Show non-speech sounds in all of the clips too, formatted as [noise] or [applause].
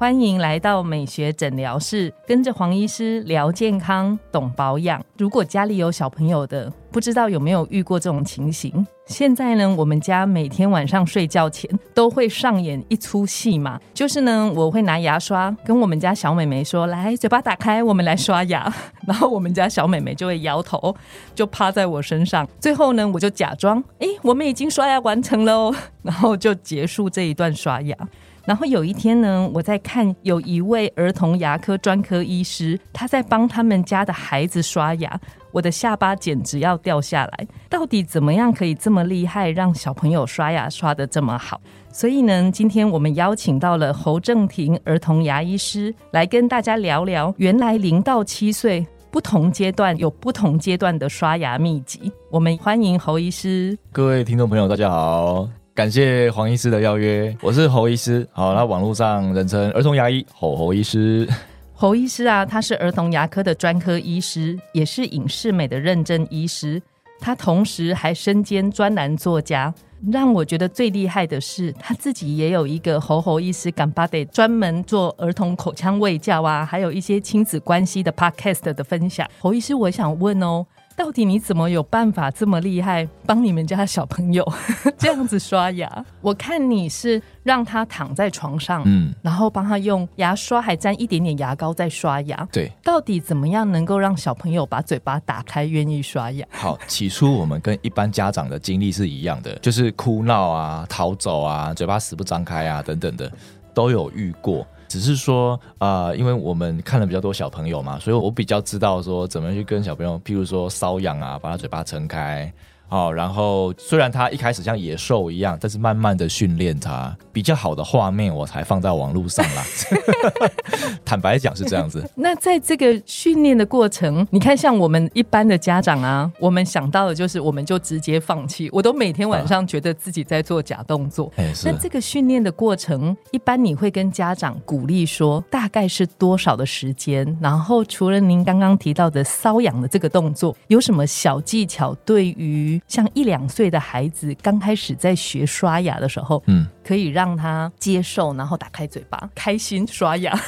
欢迎来到美学诊疗室，跟着黄医师聊健康、懂保养。如果家里有小朋友的，不知道有没有遇过这种情形？现在呢，我们家每天晚上睡觉前都会上演一出戏嘛，[laughs] 就是呢，我会拿牙刷跟我们家小美眉说：“来，嘴巴打开，我们来刷牙。” [laughs] 然后我们家小美眉就会摇头，就趴在我身上。最后呢，我就假装：“哎，我们已经刷牙完成了哦。” [laughs] 然后就结束这一段刷牙。然后有一天呢，我在看有一位儿童牙科专科医师，他在帮他们家的孩子刷牙，我的下巴简直要掉下来。到底怎么样可以这么厉害，让小朋友刷牙刷的这么好？所以呢，今天我们邀请到了侯正廷儿童牙医师来跟大家聊聊，原来零到七岁不同阶段有不同阶段的刷牙秘籍。我们欢迎侯医师。各位听众朋友，大家好。感谢黄医师的邀约，我是侯医师，好，那网络上人称儿童牙医侯侯医师。侯医师啊，他是儿童牙科的专科医师，也是影视美的认证医师，他同时还身兼专栏作家。让我觉得最厉害的是，他自己也有一个侯侯医师敢巴得专门做儿童口腔卫教啊，还有一些亲子关系的 podcast 的分享。侯医师，我想问哦。到底你怎么有办法这么厉害，帮你们家小朋友 [laughs] 这样子刷牙？[laughs] 我看你是让他躺在床上，嗯，然后帮他用牙刷还沾一点点牙膏在刷牙。对，到底怎么样能够让小朋友把嘴巴打开，愿意刷牙？[laughs] 好，起初我们跟一般家长的经历是一样的，就是哭闹啊、逃走啊、嘴巴死不张开啊等等的，都有遇过。只是说，呃，因为我们看了比较多小朋友嘛，所以我比较知道说怎么去跟小朋友，譬如说瘙痒啊，把他嘴巴撑开。哦，然后虽然他一开始像野兽一样，但是慢慢的训练他比较好的画面，我才放在网络上啦。[laughs] 坦白讲是这样子。[laughs] 那在这个训练的过程，你看像我们一般的家长啊，我们想到的就是我们就直接放弃。我都每天晚上觉得自己在做假动作。那这个训练的过程，一般你会跟家长鼓励说大概是多少的时间？然后除了您刚刚提到的瘙痒的这个动作，有什么小技巧对于？像一两岁的孩子刚开始在学刷牙的时候，嗯，可以让他接受，然后打开嘴巴，开心刷牙。[laughs]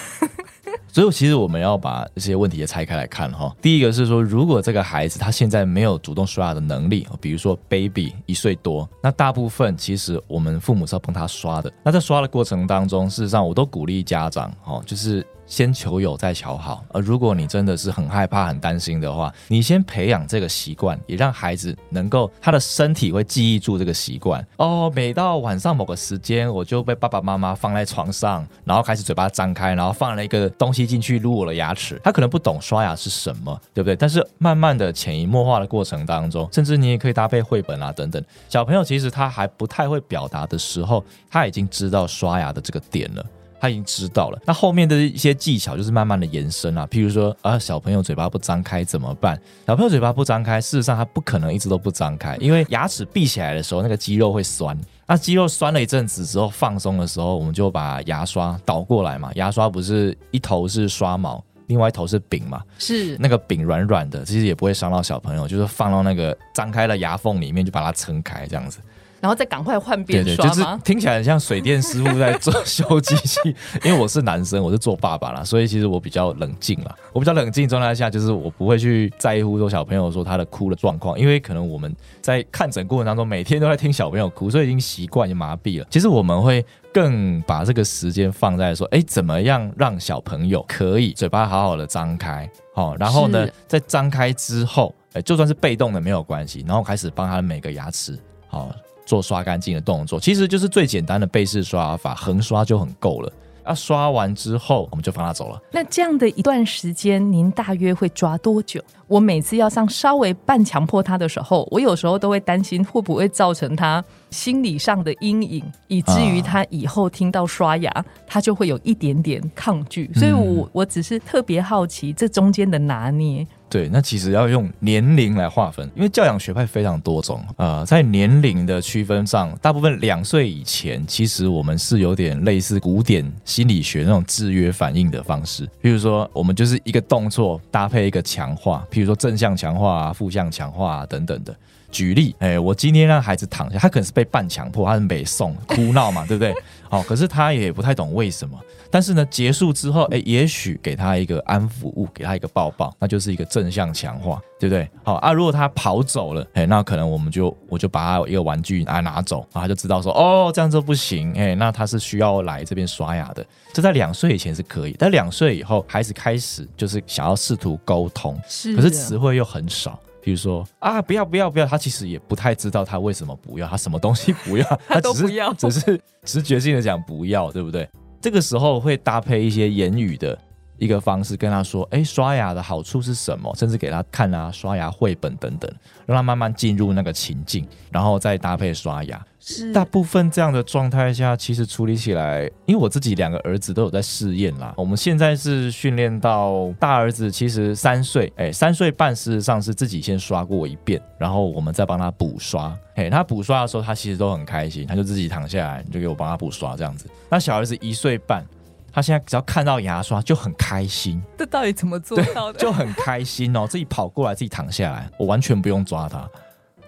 所以，其实我们要把这些问题也拆开来看哈。第一个是说，如果这个孩子他现在没有主动刷牙的能力，比如说 baby 一岁多，那大部分其实我们父母是要帮他刷的。那在刷的过程当中，事实上我都鼓励家长哈，就是。先求有，再求好。而如果你真的是很害怕、很担心的话，你先培养这个习惯，也让孩子能够他的身体会记忆住这个习惯。哦，每到晚上某个时间，我就被爸爸妈妈放在床上，然后开始嘴巴张开，然后放了一个东西进去撸我的牙齿。他可能不懂刷牙是什么，对不对？但是慢慢的潜移默化的过程当中，甚至你也可以搭配绘本啊等等。小朋友其实他还不太会表达的时候，他已经知道刷牙的这个点了。他已经知道了，那后面的一些技巧就是慢慢的延伸啊，譬如说啊，小朋友嘴巴不张开怎么办？小朋友嘴巴不张开，事实上他不可能一直都不张开，因为牙齿闭起来的时候，那个肌肉会酸。那肌肉酸了一阵子之后，放松的时候，我们就把牙刷倒过来嘛。牙刷不是一头是刷毛，另外一头是柄嘛？是那个柄软软的，其实也不会伤到小朋友，就是放到那个张开的牙缝里面，就把它撑开这样子。然后再赶快换边刷就是听起来很像水电师傅在做修机器。因为我是男生，我是做爸爸啦，所以其实我比较冷静啦。我比较冷静状态下，就是我不会去在乎说小朋友说他的哭的状况，因为可能我们在看诊过程当中每天都在听小朋友哭，所以已经习惯、已经麻痹了。其实我们会更把这个时间放在说，哎，怎么样让小朋友可以嘴巴好好的张开，好，然后呢，在张开之后，哎，就算是被动的没有关系，然后开始帮他每个牙齿好。做刷干净的动作，其实就是最简单的背式刷法，横刷就很够了。啊，刷完之后我们就放他走了。那这样的一段时间，您大约会抓多久？我每次要上稍微半强迫他的时候，我有时候都会担心会不会造成他心理上的阴影，以至于他以后听到刷牙，他就会有一点点抗拒。所以我我只是特别好奇这中间的拿捏。对，那其实要用年龄来划分，因为教养学派非常多种、呃在年龄的区分上，大部分两岁以前，其实我们是有点类似古典心理学那种制约反应的方式，比如说我们就是一个动作搭配一个强化，譬如说正向强化啊、负向强化啊等等的。举例，哎、我今天让孩子躺下，他可能是被半强迫，他是北宋哭闹嘛，对不对？好、可是他也不太懂为什么。但是呢，结束之后，哎，也许给他一个安抚物，给他一个抱抱，那就是一个正向强化，对不对？好啊，如果他跑走了，哎，那可能我们就我就把他一个玩具啊拿走，然后他就知道说，哦，这样就不行，哎，那他是需要来这边刷牙的。这在两岁以前是可以，但两岁以后，孩子开始就是想要试图沟通，是可是词汇又很少。比如说啊，不要不要不要，他其实也不太知道他为什么不要，他什么东西不要，[laughs] 他都只是不要只是直觉性的讲不要，对不对？这个时候会搭配一些言语的一个方式跟他说，哎，刷牙的好处是什么？甚至给他看啊刷牙绘本等等，让他慢慢进入那个情境，然后再搭配刷牙。是大部分这样的状态下，其实处理起来，因为我自己两个儿子都有在试验啦。我们现在是训练到大儿子其实三岁，哎，三岁半事实上是自己先刷过一遍，然后我们再帮他补刷。哎，他补刷的时候，他其实都很开心，他就自己躺下来，你就给我帮他补刷这样子。那小儿子一岁半。他现在只要看到牙刷就很开心，这到底怎么做到的？就很开心哦，[laughs] 自己跑过来，自己躺下来，我完全不用抓他。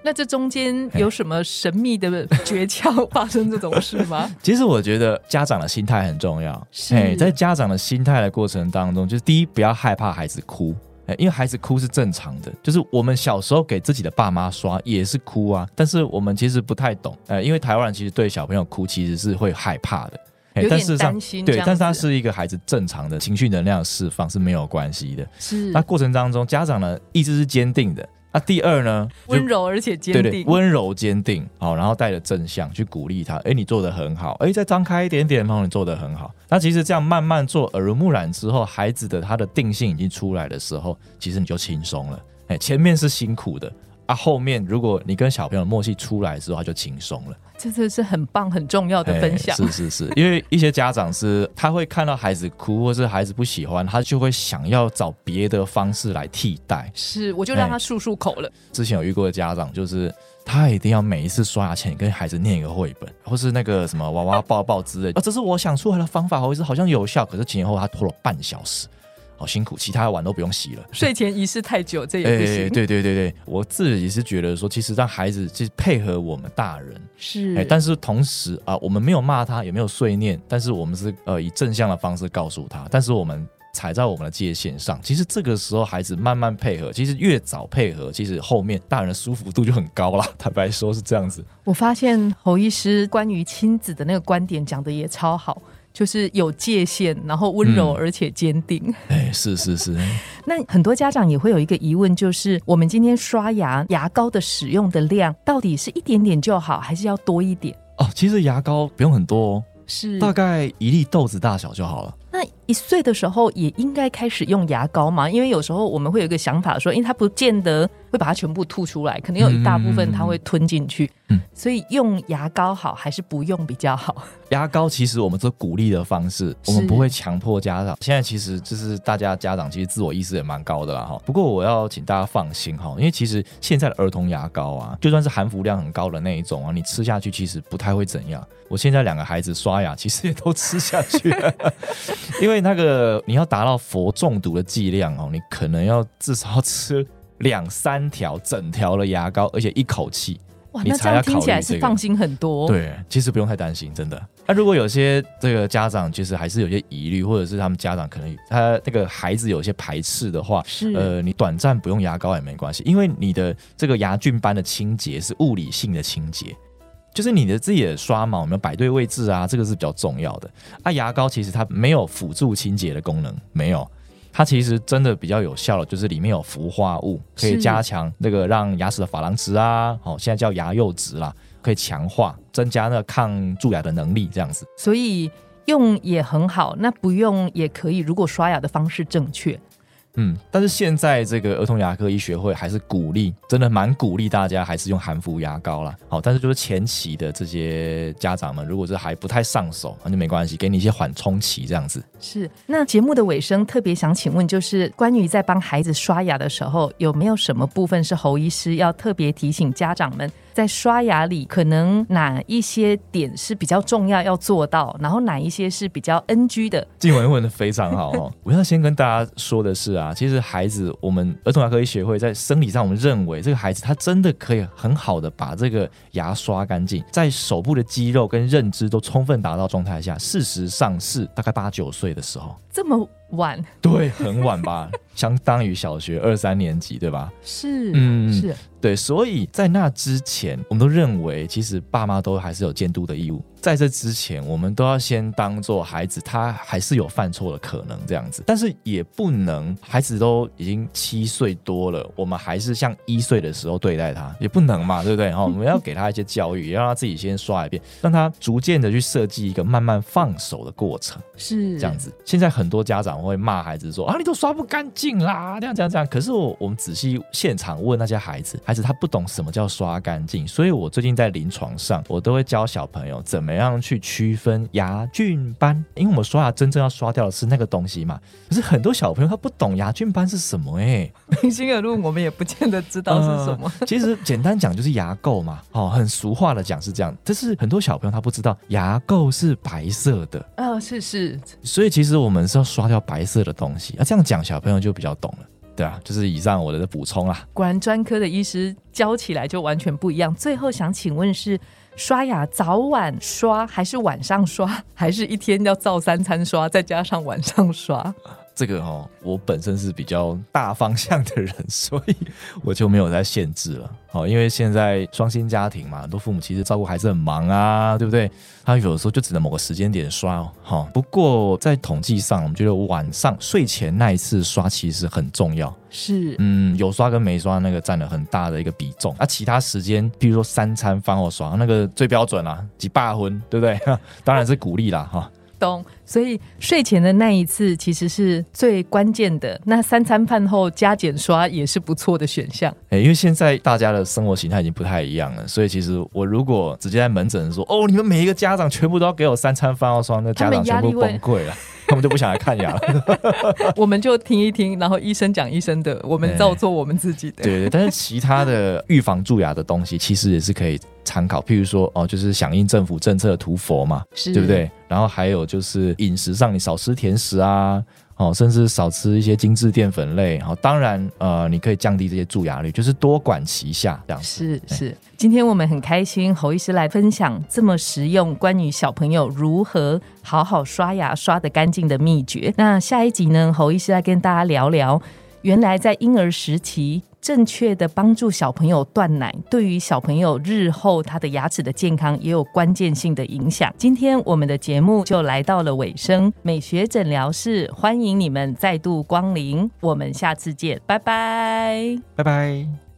那这中间有什么神秘的诀窍发生这种事吗？[laughs] 其实我觉得家长的心态很重要。是哎在家长的心态的过程当中，就是第一，不要害怕孩子哭。哎，因为孩子哭是正常的，就是我们小时候给自己的爸妈刷也是哭啊，但是我们其实不太懂，呃，因为台湾人其实对小朋友哭其实是会害怕的，哎有点但事实上担心对，但是它是一个孩子正常的情绪能量释放是没有关系的。是那过程当中，家长呢意志是坚定的，那第二呢，就温柔而且坚对对，定，温柔坚定，好，然后带着正向去鼓励他，哎，你做的很好，哎，再张开一点点，然后你做的很好。那其实这样慢慢做，耳濡目染之后，孩子的他的定性已经出来的时候，其实你就轻松了。哎，前面是辛苦的啊，后面如果你跟小朋友默契出来之后，他就轻松了。这真的是很棒很重要的分享。哎是是是，因为一些家长是他会看到孩子哭，或是孩子不喜欢，他就会想要找别的方式来替代。是，我就让他漱漱口了。之前有遇过的家长，就是他一定要每一次刷牙前跟孩子念一个绘本，或是那个什么娃娃抱抱之类。啊，这是我想出来的方法，或是好像有效，可是前后他拖了半小时，好辛苦，其他的碗都不用洗了。睡前仪式太久，这也不行。哎对对对对，我自己是觉得说，其实让孩子去配合我们大人，是，哎，但是同时啊、我们没有骂他，也没有碎念，但是我们是呃以正向的方式告诉他，但是我们踩在我们的界限上。其实这个时候孩子慢慢配合，其实越早配合，其实后面大人的舒服度就很高了。[laughs] 坦白说是这样子。我发现侯医师关于亲子的那个观点讲的也超好，就是有界限，然后温柔嗯而且坚定。哎，是是是，[laughs] 那很多家长也会有一个疑问，就是我们今天刷牙牙膏的使用的量到底是一点点就好，还是要多一点？哦，其实牙膏不用很多哦，是大概一粒豆子大小就好了。那一岁的时候也应该开始用牙膏嘛？因为有时候我们会有一个想法说，因为它不见得会把它全部吐出来，可能有一大部分它会吞进去，嗯所以用牙膏好还是不用比较好？牙膏其实我们是鼓励的方式，我们不会强迫家长。现在其实就是大家家长其实自我意识也蛮高的啦哈。不过我要请大家放心哈，因为其实现在的儿童牙膏啊，就算是含氟量很高的那一种啊，你吃下去其实不太会怎样。我现在两个孩子刷牙其实也都吃下去了，[laughs] 因为那个你要达到氟中毒的剂量哦，你可能要至少要吃两三条整条的牙膏，而且一口气。哇，你那这才要听起来是放心很多。，对，其实不用太担心，真的。那、如果有些这个家长其实还是有些疑虑，或者是他们家长可能他那个孩子有些排斥的话，是呃，你短暂不用牙膏也没关系，因为你的这个牙菌斑的清洁是物理性的清洁。就是你的自己的刷毛有没有摆对位置啊？这个是比较重要的。啊，牙膏其实它没有辅助清洁的功能，没有。它其实真的比较有效的，就是里面有氟化物，可以加强那个让牙齿的珐琅质啊，哦、现在叫牙釉质啦，可以强化、增加那个抗蛀牙的能力，这样子。所以用也很好，那不用也可以。如果刷牙的方式正确，嗯，但是现在这个儿童牙科医学会还是鼓励，真的蛮鼓励大家还是用含氟牙膏啦。好，但是就是前期的这些家长们，如果是还不太上手，那就没关系，给你一些缓冲期这样子。是，那节目的尾声特别想请问，就是关于在帮孩子刷牙的时候，有没有什么部分是侯医师要特别提醒家长们？在刷牙里，可能哪一些点是比较重要要做到，然后哪一些是比较 NG 的？静文问的非常好哦。我要先跟大家说的是啊，啊其实孩子，我们儿童牙科医学会在生理上，我们认为这个孩子他真的可以很好的把这个牙刷干净，在手部的肌肉跟认知都充分达到状态下，事实上是大概八九岁的时候，这么晚？对，很晚吧，[laughs] 相当于小学二三年级，对吧？是，嗯，是。对，所以在那之前，我们都认为其实爸妈都还是有监督的义务。在这之前，我们都要先当做孩子，他还是有犯错的可能这样子，但是也不能孩子都已经七岁多了，我们还是像一岁的时候对待他，也不能嘛，对不对？哈，[laughs] 我们要给他一些教育，也让他自己先刷一遍，让他逐渐的去设计一个慢慢放手的过程，是这样子。现在很多家长会骂孩子说啊，你都刷不干净啦，这样这样这样。可是我我们仔细现场问那些孩子，孩子他不懂什么叫刷干净，所以我最近在临床上，我都会教小朋友怎么。样去区分牙菌斑？因为我们刷牙真正要刷掉的是那个东西嘛。可是很多小朋友他不懂牙菌斑是什么哎，平心而论，我们也不见得知道是什么。其实简单讲就是牙垢嘛，哦，很俗话的讲是这样。但是很多小朋友他不知道牙垢是白色的。哦，是是。所以其实我们要刷掉白色的东西。啊这样讲小朋友就比较懂了，对啊，就是以上我的补充啦。果然专科的医师教起来就完全不一样。最后想请问是。刷牙早晚刷还是晚上刷，还是一天要照三餐刷，再加上晚上刷？这个哦，我本身是比较大方向的人，[laughs] 所以我就没有在限制了。好，因为现在双薪家庭嘛，很多父母其实照顾孩子很忙啊，对不对？他有的时候就只能某个时间点刷哦。好，不过在统计上，我们觉得晚上睡前那一次刷其实很重要。是，嗯，有刷跟没刷那个占了很大的一个比重。啊，其他时间，比如说三餐饭后刷，那个最标准啦，几霸婚，对不对？当然是鼓励啦，哈。懂，所以睡前的那一次其实是最关键的。那三餐饭后加减刷也是不错的选项。哎，因为现在大家的生活形态已经不太一样了，所以其实我如果直接在门诊说，哦，你们每一个家长全部都要给我三餐饭后刷，那家长全部崩溃了。[laughs] 他们就不想来看牙了，[laughs] 我们就听一听，然后医生讲医生的，我们照做我们自己的。对对，但是其他的预防蛀牙的东西，其实也是可以参考。譬如说，哦，就是响应政府政策涂佛嘛，对不对？然后还有就是饮食上，你少吃甜食啊。哦，甚至少吃一些精致淀粉类。好，当然，呃，你可以降低这些蛀牙率，就是多管齐下这样。是是，今天我们很开心，侯医师来分享这么实用关于小朋友如何好好刷牙刷得干净的秘诀。那下一集呢，侯医师来跟大家聊聊，原来在婴儿时期。正确的帮助小朋友断奶，对于小朋友日后他的牙齿的健康也有关键性的影响。今天我们的节目就来到了尾声，美学诊疗室欢迎你们再度光临，我们下次见，拜拜，拜拜。